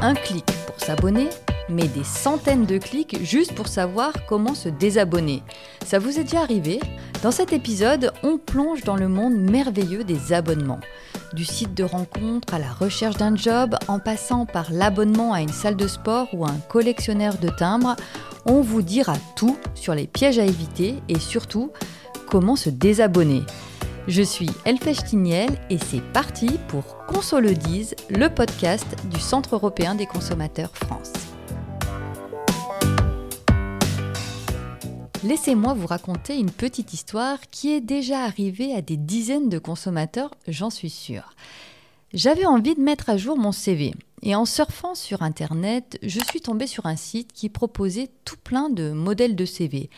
un clic pour s'abonner, mais des centaines de clics juste pour savoir comment se désabonner. Ça vous est déjà arrivé? Dans cet épisode, on plonge dans le monde merveilleux des abonnements. Du site de rencontre à la recherche d'un job, en passant par l'abonnement à une salle de sport ou à un collectionneur de timbres, on vous dira tout sur les pièges à éviter et surtout comment se désabonner. Je suis Elfèche Tiniel et c'est parti pour dise, le podcast du Centre européen des consommateurs France. Laissez-moi vous raconter une petite histoire qui est déjà arrivée à des dizaines de consommateurs, j'en suis sûre. J'avais envie de mettre à jour mon CV et en surfant sur Internet, je suis tombée sur un site qui proposait tout plein de modèles de CV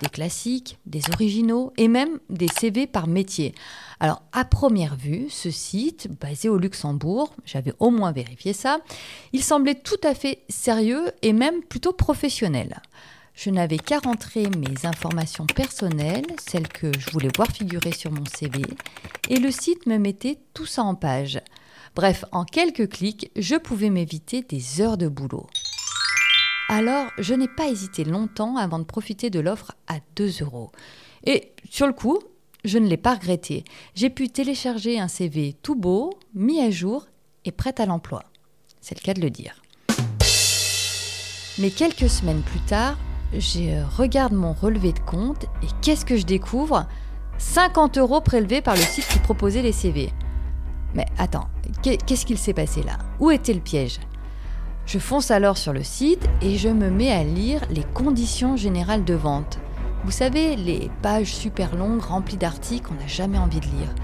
des classiques, des originaux et même des CV par métier. Alors à première vue, ce site, basé au Luxembourg, j'avais au moins vérifié ça, il semblait tout à fait sérieux et même plutôt professionnel. Je n'avais qu'à rentrer mes informations personnelles, celles que je voulais voir figurer sur mon CV, et le site me mettait tout ça en page. Bref, en quelques clics, je pouvais m'éviter des heures de boulot. Alors, je n'ai pas hésité longtemps avant de profiter de l'offre à 2 euros. Et sur le coup, je ne l'ai pas regretté. J'ai pu télécharger un CV tout beau, mis à jour et prêt à l'emploi. C'est le cas de le dire. Mais quelques semaines plus tard, je regarde mon relevé de compte et qu'est-ce que je découvre? 50 euros prélevés par le site qui proposait les CV. Mais attends, qu'est-ce qu'il s'est passé là? Où était le piège? Je fonce alors sur le site et je me mets à lire les conditions générales de vente. Vous savez, les pages super longues remplies d'articles qu'on n'a jamais envie de lire.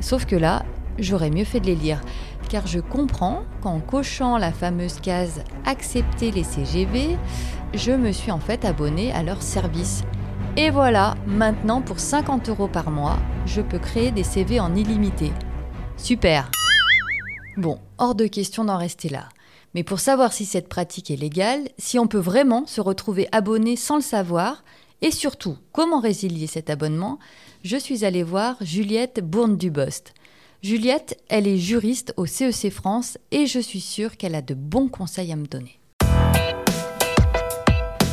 Sauf que là, j'aurais mieux fait de les lire, car je comprends qu'en cochant la fameuse case Accepter les CGV, je me suis en fait abonné à leur service. Et voilà, maintenant pour 50 euros par mois, je peux créer des CV en illimité. Super Bon, hors de question d'en rester là. Mais pour savoir si cette pratique est légale, si on peut vraiment se retrouver abonné sans le savoir, et surtout comment résilier cet abonnement, je suis allée voir Juliette Bourne-Dubost. Juliette, elle est juriste au CEC e France et je suis sûre qu'elle a de bons conseils à me donner.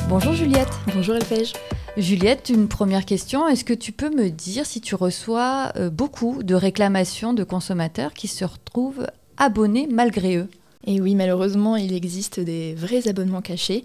Bonjour Juliette. Bonjour Elfège. Juliette, une première question. Est-ce que tu peux me dire si tu reçois euh, beaucoup de réclamations de consommateurs qui se retrouvent abonnés malgré eux? Et oui, malheureusement, il existe des vrais abonnements cachés.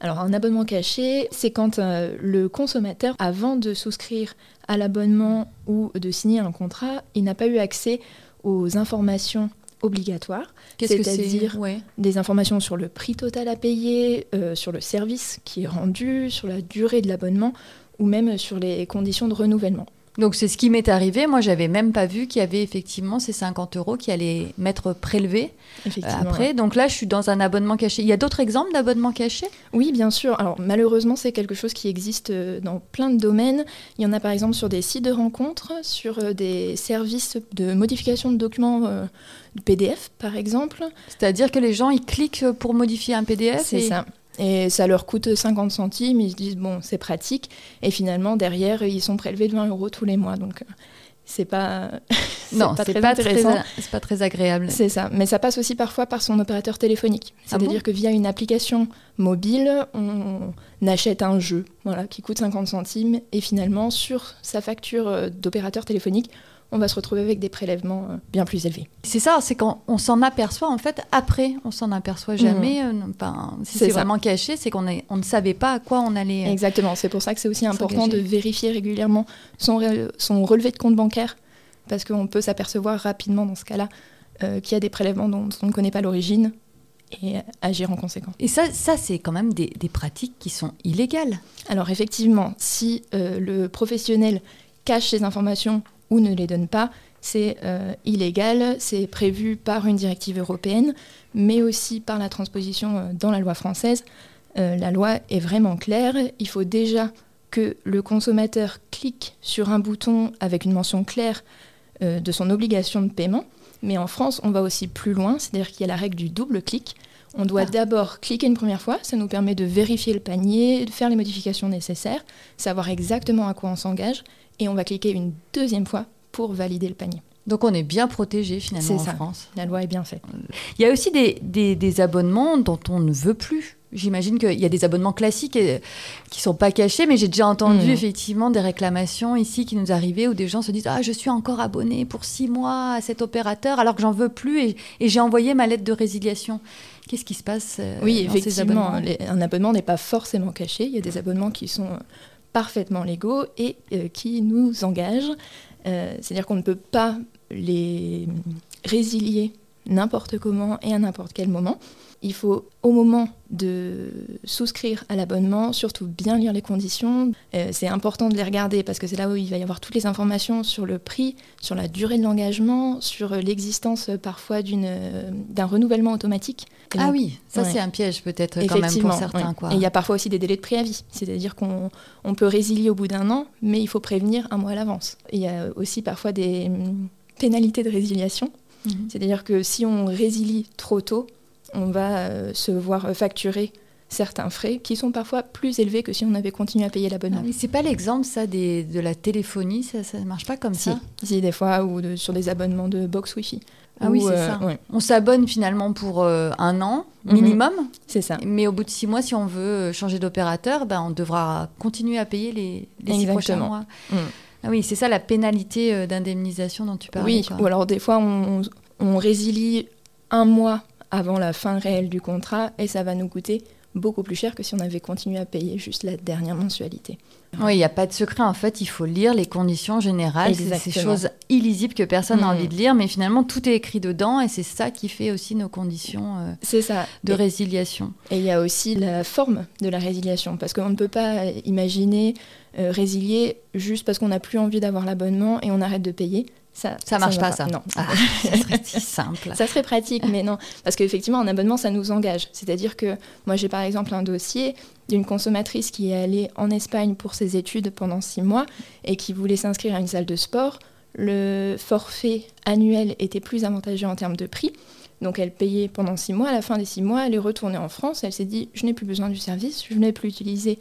Alors un abonnement caché, c'est quand euh, le consommateur, avant de souscrire à l'abonnement ou de signer un contrat, il n'a pas eu accès aux informations obligatoires, c'est-à-dire des informations sur le prix total à payer, euh, sur le service qui est rendu, sur la durée de l'abonnement ou même sur les conditions de renouvellement. Donc c'est ce qui m'est arrivé. Moi, j'avais même pas vu qu'il y avait effectivement ces 50 euros qui allaient m'être prélevés euh, après. Donc là, je suis dans un abonnement caché. Il y a d'autres exemples d'abonnements cachés? Oui, bien sûr. Alors malheureusement, c'est quelque chose qui existe euh, dans plein de domaines. Il y en a par exemple sur des sites de rencontres, sur euh, des services de modification de documents PDF, par exemple. C'est-à-dire que les gens, ils cliquent pour modifier un PDF C'est ça. Et ça leur coûte 50 centimes, ils se disent bon, c'est pratique. Et finalement, derrière, ils sont prélevés de 20 euros tous les mois. Donc, euh, c'est pas. non, c'est pas, très c'est pas très agréable. C'est ça. Mais ça passe aussi parfois par son opérateur téléphonique. Ah C'est-à-dire que via une application mobile, on achète un jeu voilà, qui coûte 50 centimes. Et finalement, sur sa facture euh, d'opérateur téléphonique, on va se retrouver avec des prélèvements euh, bien plus élevés. C'est ça, c'est quand on s'en aperçoit en fait après, on s'en aperçoit jamais. Mhm. Euh, enfin, si c'est vraiment caché, c'est qu'on on ne savait pas à quoi on allait. Euh, Exactement, c'est pour ça que c'est aussi important de vérifier régulièrement son, son relevé de compte bancaire parce qu'on peut s'apercevoir rapidement dans ce cas-là qu'il y a des prélèvements dont on ne connaît pas l'origine et agir en conséquence. Et ça, ça c'est quand même des, des, pratiques qui sont illégales. Alors effectivement, si le professionnel cache ses informations ou ne les donne pas, c'est euh, illégal, c'est prévu par une directive européenne, mais aussi par la transposition euh, dans la loi française. Euh, la loi est vraiment claire, il faut déjà que le consommateur clique sur un bouton avec une mention claire de son obligation de paiement, mais en France, on va aussi plus loin, c'est-à-dire qu'il y a la règle du double clic. On doit ah. d'abord cliquer une première fois, ça nous permet de vérifier le panier, de faire les modifications nécessaires, savoir exactement à quoi on s'engage, et on va cliquer une deuxième fois pour valider le panier. Donc on est bien protégé finalement en France. La loi est bien faite. Il y a aussi des, des, abonnements dont on ne veut plus. J'imagine qu'il y a des abonnements classiques qui ne sont pas cachés, mais j'ai déjà entendu hmm. effectivement des réclamations ici qui nous arrivaient où des gens se disent Ah, je suis encore abonné pour six mois à cet opérateur alors que j'en veux plus et, et j'ai envoyé ma lettre de résiliation. Qu'est-ce qui se passe euh, Oui, dans effectivement, un abonnement n'est pas forcément caché. Il y a des abonnements qui sont parfaitement légaux et euh, qui nous engagent. Euh, c'est-à-dire qu'on ne peut pas les résilier n'importe comment et à n'importe quel moment. Il faut, au moment de souscrire à l'abonnement, surtout bien lire les conditions. Euh, c'est important de les regarder parce que c'est là où il va y avoir toutes les informations sur le prix, sur la durée de l'engagement, sur l'existence parfois d'un renouvellement automatique. ah oui, ça c'est un piège peut-être quand même pour certains. Quoi. Et il y a parfois aussi des délais de préavis, c'est-à-dire qu'on on peut résilier au bout d'un an, mais il faut prévenir un mois à l'avance. Il y a aussi parfois des hum, pénalités de résiliation, mhm. c'est-à-dire que si on résilie trop tôt, on va euh, se voir facturer certains frais qui sont parfois plus élevés que si on avait continué à payer l'abonnement. Ah, c'est pas l'exemple ça de la téléphonie, ça ne marche pas comme ça? Si, des fois, ou sur des abonnements de box Wi-Fi. Ah oui, c'est euh, ça. On s'abonne finalement pour euh, un an mhm. minimum. C'est ça. Mais au bout de six mois, si on veut changer d'opérateur, ben, on devra continuer à payer les, six prochains mois. Mm. Ah oui, c'est ça la pénalité d'indemnisation dont tu parlais. Oui, ou alors des fois, on, on résilie un mois avant la fin réelle du contrat et ça va nous coûter beaucoup plus cher que si on avait continué à payer juste la dernière mensualité. Oui, il n'y a pas de secret. En fait, il faut lire les conditions générales. C'est ces choses illisibles que personne n'a envie de lire, mais finalement, tout est écrit dedans et c'est ça qui fait aussi nos conditions euh, ça. de résiliation. Et il y a aussi la forme de la résiliation, parce qu'on ne peut pas imaginer euh, résilier juste parce qu'on n'a plus envie d'avoir l'abonnement et on arrête de payer. Ça, ça marche pas, ça. Non. Ah, ça serait si simple. ça serait pratique, mais non. Parce qu'effectivement, un abonnement, ça nous engage. C'est-à-dire que moi, j'ai par exemple un dossier d'une consommatrice qui est allée en Espagne pour ses études pendant six mois et qui voulait s'inscrire à une salle de sport. Le forfait annuel était plus avantageux en termes de prix. Donc elle payait pendant six mois. À la fin des six mois, elle est retournée en France. Elle s'est dit, je n'ai plus besoin du service, je ne l'ai plus utilisé.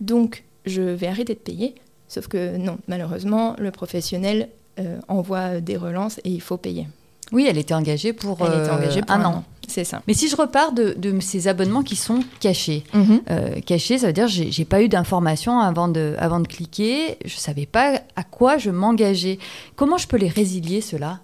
Donc je vais arrêter de payer. Sauf que non, malheureusement, le professionnel envoie des relances et il faut payer. Oui, elle était engagée pour, euh, un, an. C'est ça. Mais si je repars de, ces abonnements qui sont cachés, mhm. euh, cachés, ça veut dire j'ai, j'ai pas eu d'informations avant de, avant de cliquer, je savais pas à quoi je m'engageais. Comment je peux les résilier cela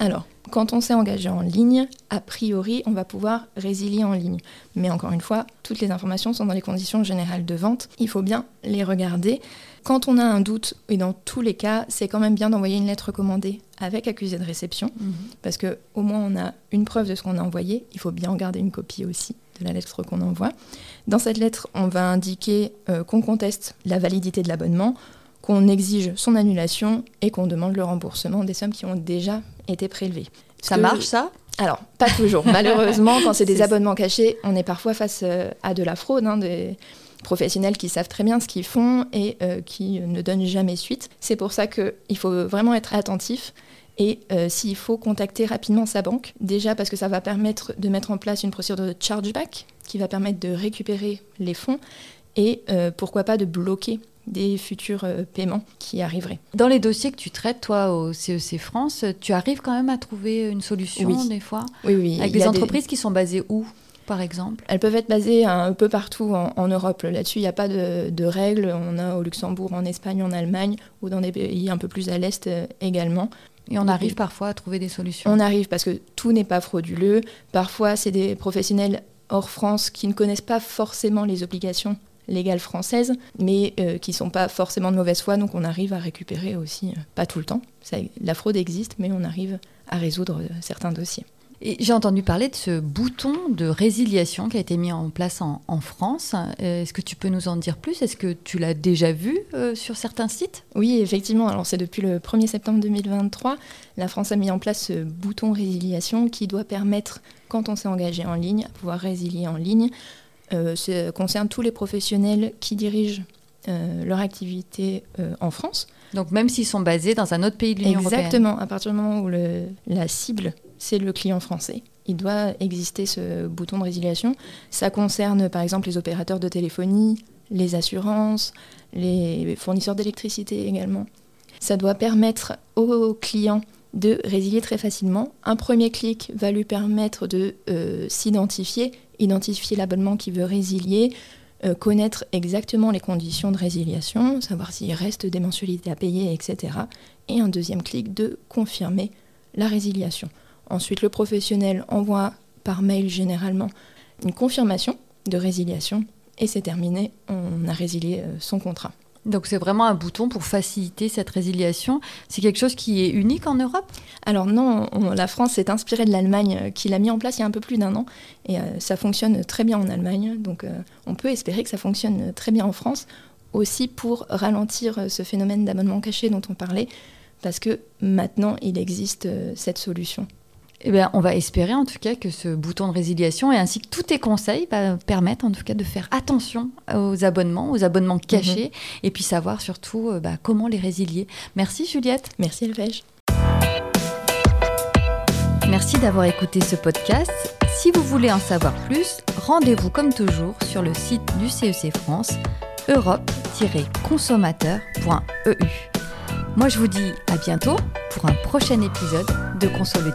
Alors, quand on s'est engagé en ligne, a priori, on va pouvoir résilier en ligne. Mais encore une fois, toutes les informations sont dans les conditions générales de vente. Il faut bien les regarder. Quand on a un doute, et dans tous les cas, c'est quand même bien d'envoyer une lettre recommandée avec accusé de réception, mhm. parce que au moins on a une preuve de ce qu'on a envoyé. Il faut bien garder une copie aussi de la lettre qu'on envoie. Dans cette lettre, on va indiquer euh, qu'on conteste la validité de l'abonnement, qu'on exige son annulation et qu'on demande le remboursement des sommes qui ont déjà été prélevées. Ça marche ça? Alors, pas toujours. Malheureusement, quand c'est des abonnements cachés, on est parfois face euh, à de la fraude, hein, des, professionnels qui savent très bien ce qu'ils font et euh, qui ne donnent jamais suite. C'est pour ça qu'il faut vraiment être attentif et euh, s'il faut contacter rapidement sa banque, déjà parce que ça va permettre de mettre en place une procédure de chargeback qui va permettre de récupérer les fonds et euh, pourquoi pas de bloquer des futurs paiements qui arriveraient. Dans les dossiers que tu traites, toi, au CEC e France, tu arrives quand même à trouver une solution des fois? Oui, oui. Avec des entreprises qui sont basées où? Par exemple? Elles peuvent être basées un peu partout en, Europe. Là-dessus, il n'y a pas de, règles. On a au Luxembourg, en Espagne, en Allemagne, ou dans des pays un peu plus à l'Est euh, également. Et on arrive parfois à trouver des solutions. On arrive parce que tout n'est pas frauduleux. Parfois, c'est des professionnels hors France qui ne connaissent pas forcément les obligations légales françaises, mais euh, qui ne sont pas forcément de mauvaise foi. Donc on arrive à récupérer aussi, euh, pas tout le temps. la fraude existe, mais on arrive à résoudre certains dossiers. J'ai entendu parler de ce bouton de résiliation qui a été mis en place en, France. Euh, est-ce que tu peux nous en dire plus? Est-ce que tu l'as déjà vu euh, sur certains sites? Oui, effectivement. Alors c'est depuis le 1er septembre 2023. La France a mis en place ce bouton résiliation qui doit permettre, quand on s'est engagé en ligne, à pouvoir résilier en ligne. Euh, ça concerne tous les professionnels qui dirigent leur activité en France. Donc même s'ils sont basés dans un autre pays de l'Union européenne Exactement, à partir du moment où le, la cible c'est le client français. Il doit exister ce bouton de résiliation. Ça concerne par exemple les opérateurs de téléphonie, les assurances, les fournisseurs d'électricité également. Ça doit permettre aux clients de résilier très facilement. Un premier clic va lui permettre de euh, s'identifier, identifier l'abonnement qu'il veut résilier, euh, connaître exactement les conditions de résiliation, savoir s'il reste des mensualités à payer, etc. Et un deuxième clic de confirmer la résiliation. Ensuite, le professionnel envoie par mail généralement une confirmation de résiliation et c'est terminé, on a résilié euh, son contrat. Donc c'est vraiment un bouton pour faciliter cette résiliation. C'est quelque chose qui est unique en Europe? Alors non, la France s'est inspirée de l'Allemagne euh, qui l'a mis en place il y a un peu plus d'un an et euh, ça fonctionne très bien en Allemagne. Donc on peut espérer que ça fonctionne très bien en France aussi pour ralentir ce phénomène d'abonnement caché dont on parlait parce que maintenant il existe cette solution. Eh bien, on va espérer en tout cas que ce bouton de résiliation et ainsi que tous tes conseils bah, permettent en tout cas de faire attention aux abonnements, aux abonnements cachés, mhm. et puis savoir surtout euh, bah, comment les résilier. Merci Juliette. Merci Elvège. Merci d'avoir écouté ce podcast. Si vous voulez en savoir plus, rendez-vous comme toujours sur le site du CEC e France, europe-consommateur.eu. Moi je vous dis à bientôt pour un prochain épisode de Console le